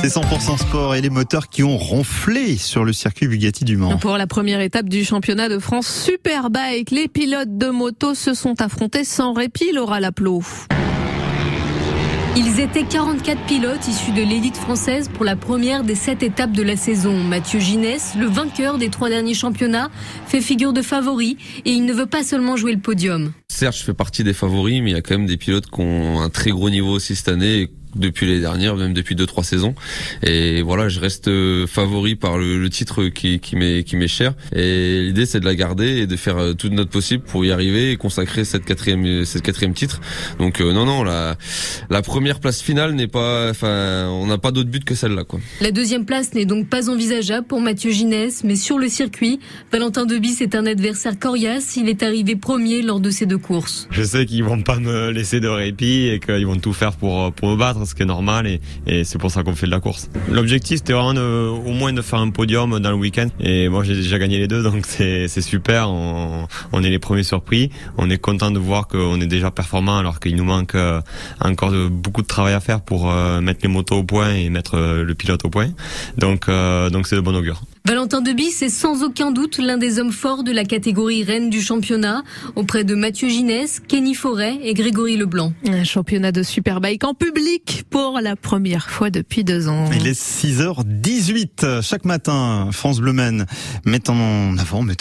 C'est 100% sport et les moteurs qui ont ronflé sur le circuit Bugatti du Mans. Pour la première étape du championnat de France Superbike, les pilotes de moto se sont affrontés sans répit, Laura Laplot. Ils étaient 44 pilotes issus de l'élite française pour la première des sept étapes de la saison. Mathieu Ginès, le vainqueur des trois derniers championnats, fait figure de favori et il ne veut pas seulement jouer le podium. Certes, je fais partie des favoris, mais il y a quand même des pilotes qui ont un très gros niveau aussi cette année depuis les dernières, même depuis deux trois saisons. Et voilà, je reste euh, favori par le, le titre qui, qui m'est qui m'est cher. Et l'idée c'est de la garder et de faire euh, tout notre possible pour y arriver et consacrer cette quatrième cette quatrième titre. Donc euh, non non la la première place finale n'est pas, enfin on n'a pas d'autre but que celle-là quoi. La deuxième place n'est donc pas envisageable pour Mathieu Ginès, mais sur le circuit, Valentin Debis est un adversaire coriace. Il est arrivé premier lors de ces deux courses. Je sais qu'ils vont pas me laisser de répit et qu'ils vont tout faire pour pour me battre ce qui est normal et, c'est pour ça qu'on fait de la course. L'objectif c'était vraiment de, au moins de faire un podium dans le week-end et moi j'ai déjà gagné les deux donc c'est super, on, est les premiers surpris, on est content de voir qu'on est déjà performant alors qu'il nous manque euh, encore beaucoup de travail à faire pour euh, mettre les motos au point et mettre euh, le pilote au point. Donc donc c'est de bon augure. Valentin Debis est sans aucun doute l'un des hommes forts de la catégorie reine du championnat, auprès de Mathieu Ginès, Kenny Forêt et Grégory Leblanc. Un championnat de Superbike en public pour la première fois depuis deux ans. Il est 6h18 chaque matin. France Bleu met en avant, met